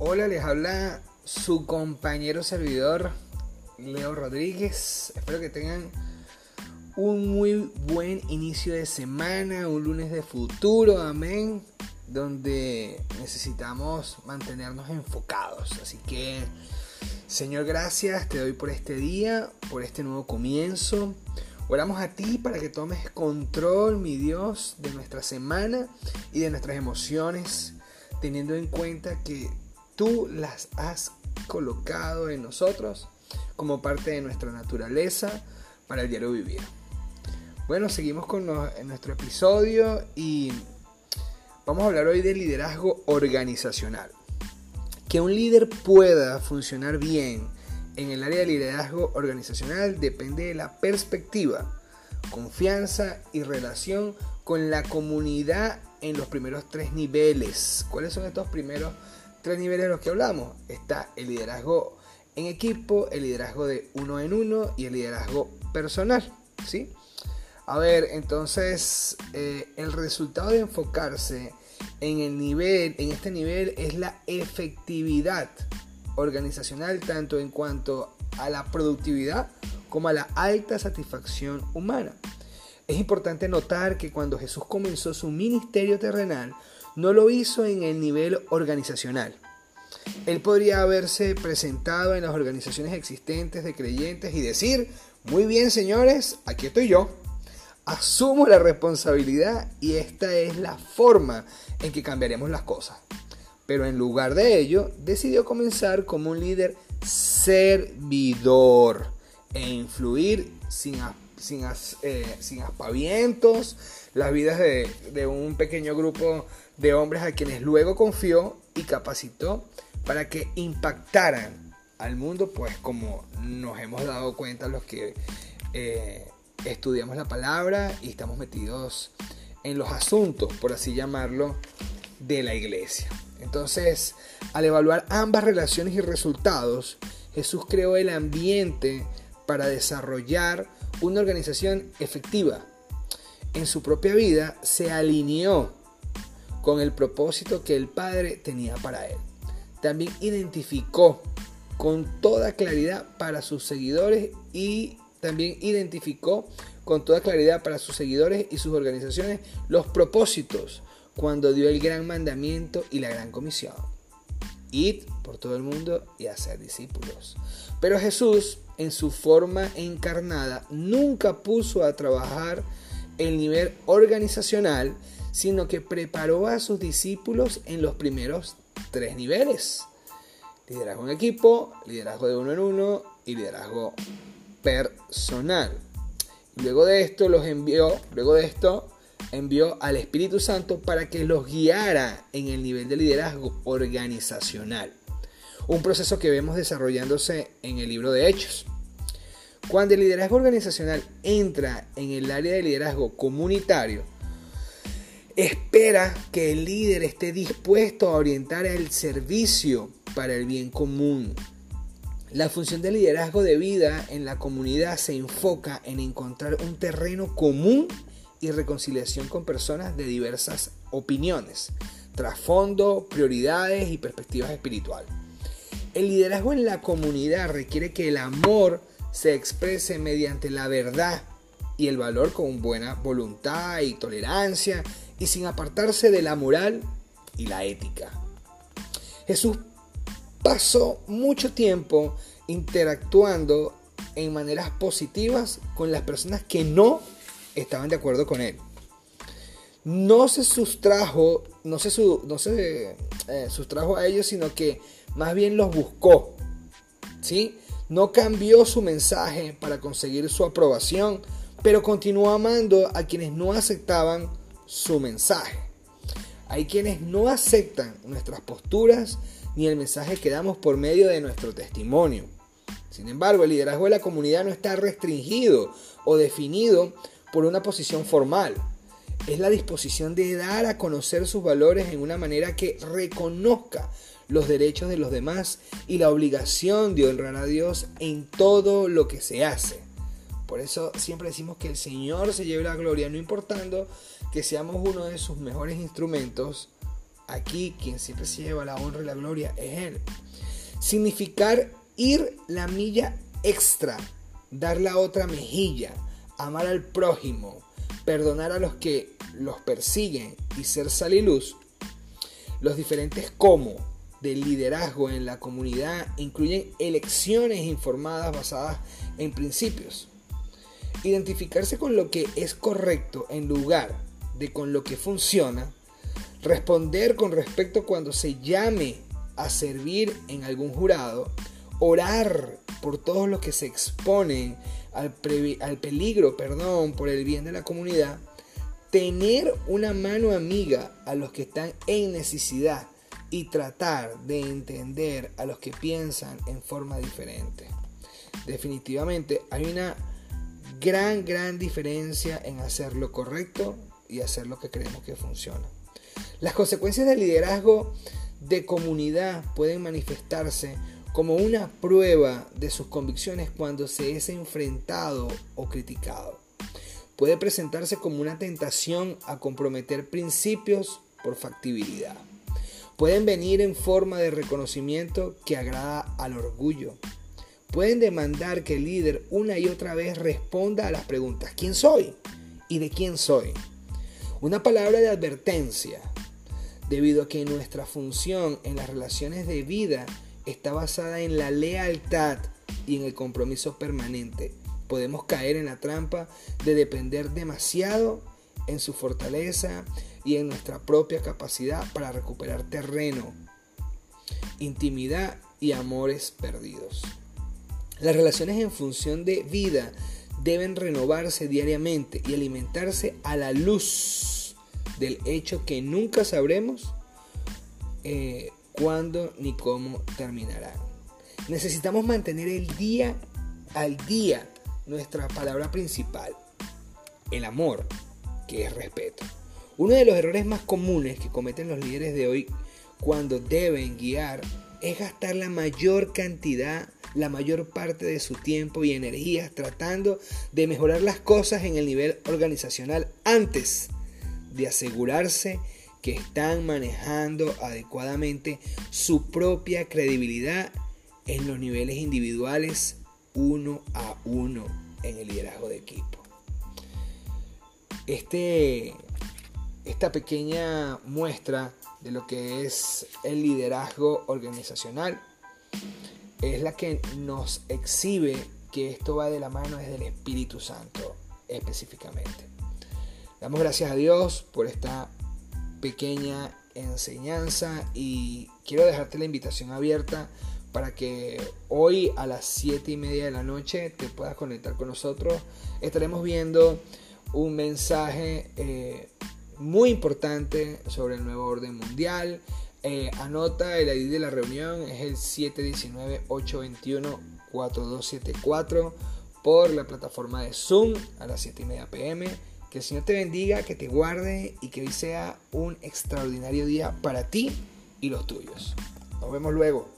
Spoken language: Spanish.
Hola, les habla su compañero servidor Leo Rodríguez. Espero que tengan un muy buen inicio de semana, un lunes de futuro, amén, donde necesitamos mantenernos enfocados. Así que, Señor, gracias, te doy por este día, por este nuevo comienzo. Oramos a ti para que tomes control, mi Dios, de nuestra semana y de nuestras emociones, teniendo en cuenta que tú las has colocado en nosotros como parte de nuestra naturaleza para el diario vivir. Bueno, seguimos con nuestro episodio y vamos a hablar hoy de liderazgo organizacional. Que un líder pueda funcionar bien en el área de liderazgo organizacional depende de la perspectiva, confianza y relación con la comunidad en los primeros tres niveles. ¿Cuáles son estos primeros tres niveles de los que hablamos. Está el liderazgo en equipo, el liderazgo de uno en uno y el liderazgo personal. ¿sí? A ver, entonces eh, el resultado de enfocarse en el nivel, en este nivel, es la efectividad organizacional, tanto en cuanto a la productividad como a la alta satisfacción humana. Es importante notar que cuando Jesús comenzó su ministerio terrenal, no lo hizo en el nivel organizacional. Él podría haberse presentado en las organizaciones existentes de creyentes y decir, muy bien señores, aquí estoy yo, asumo la responsabilidad y esta es la forma en que cambiaremos las cosas. Pero en lugar de ello, decidió comenzar como un líder servidor e influir sin, sin, eh, sin aspavientos las vidas de, de un pequeño grupo de hombres a quienes luego confió y capacitó para que impactaran al mundo, pues como nos hemos dado cuenta los que eh, estudiamos la palabra y estamos metidos en los asuntos, por así llamarlo, de la iglesia. Entonces, al evaluar ambas relaciones y resultados, Jesús creó el ambiente para desarrollar una organización efectiva. En su propia vida se alineó con el propósito que el Padre tenía para él. También identificó con toda claridad para sus seguidores y también identificó con toda claridad para sus seguidores y sus organizaciones los propósitos cuando dio el gran mandamiento y la gran comisión. Id por todo el mundo y hacer discípulos. Pero Jesús, en su forma encarnada, nunca puso a trabajar el nivel organizacional, sino que preparó a sus discípulos en los primeros tres niveles. Liderazgo en equipo, liderazgo de uno en uno y liderazgo personal. Luego de esto los envió, luego de esto envió al Espíritu Santo para que los guiara en el nivel de liderazgo organizacional. Un proceso que vemos desarrollándose en el libro de Hechos. Cuando el liderazgo organizacional entra en el área de liderazgo comunitario, espera que el líder esté dispuesto a orientar el servicio para el bien común. La función del liderazgo de vida en la comunidad se enfoca en encontrar un terreno común y reconciliación con personas de diversas opiniones, trasfondo, prioridades y perspectivas espirituales. El liderazgo en la comunidad requiere que el amor se exprese mediante la verdad y el valor con buena voluntad y tolerancia y sin apartarse de la moral y la ética. Jesús pasó mucho tiempo interactuando en maneras positivas con las personas que no estaban de acuerdo con él. No se sustrajo, no se, no se eh, sustrajo a ellos, sino que más bien los buscó. ¿sí? No cambió su mensaje para conseguir su aprobación, pero continuó amando a quienes no aceptaban su mensaje. Hay quienes no aceptan nuestras posturas ni el mensaje que damos por medio de nuestro testimonio. Sin embargo, el liderazgo de la comunidad no está restringido o definido por una posición formal. Es la disposición de dar a conocer sus valores en una manera que reconozca los derechos de los demás y la obligación de honrar a Dios en todo lo que se hace. Por eso siempre decimos que el Señor se lleve la gloria, no importando que seamos uno de sus mejores instrumentos aquí quien siempre se lleva la honra y la gloria es Él. Significar ir la milla extra, dar la otra mejilla, amar al prójimo, perdonar a los que los persiguen y ser sal y luz. Los diferentes cómo del liderazgo en la comunidad incluyen elecciones informadas basadas en principios. Identificarse con lo que es correcto en lugar de con lo que funciona. Responder con respecto cuando se llame a servir en algún jurado. Orar por todos los que se exponen al, al peligro, perdón, por el bien de la comunidad. Tener una mano amiga a los que están en necesidad y tratar de entender a los que piensan en forma diferente. Definitivamente hay una gran, gran diferencia en hacer lo correcto y hacer lo que creemos que funciona. Las consecuencias del liderazgo de comunidad pueden manifestarse como una prueba de sus convicciones cuando se es enfrentado o criticado. Puede presentarse como una tentación a comprometer principios por factibilidad. Pueden venir en forma de reconocimiento que agrada al orgullo. Pueden demandar que el líder una y otra vez responda a las preguntas ¿quién soy? ¿Y de quién soy? Una palabra de advertencia, debido a que nuestra función en las relaciones de vida está basada en la lealtad y en el compromiso permanente. Podemos caer en la trampa de depender demasiado en su fortaleza y en nuestra propia capacidad para recuperar terreno, intimidad y amores perdidos. Las relaciones en función de vida deben renovarse diariamente y alimentarse a la luz del hecho que nunca sabremos eh, cuándo ni cómo terminarán. Necesitamos mantener el día al día nuestra palabra principal, el amor, que es respeto. Uno de los errores más comunes que cometen los líderes de hoy cuando deben guiar es gastar la mayor cantidad, la mayor parte de su tiempo y energías tratando de mejorar las cosas en el nivel organizacional antes de asegurarse que están manejando adecuadamente su propia credibilidad en los niveles individuales uno a uno en el liderazgo de equipo. Este esta pequeña muestra de lo que es el liderazgo organizacional es la que nos exhibe que esto va de la mano desde el Espíritu Santo específicamente. Damos gracias a Dios por esta pequeña enseñanza y quiero dejarte la invitación abierta para que hoy a las 7 y media de la noche te puedas conectar con nosotros. Estaremos viendo un mensaje eh, muy importante sobre el nuevo orden mundial. Eh, anota el ID de la reunión, es el 719-821-4274 por la plataforma de Zoom a las 7 y media pm. Que el Señor te bendiga, que te guarde y que hoy sea un extraordinario día para ti y los tuyos. Nos vemos luego.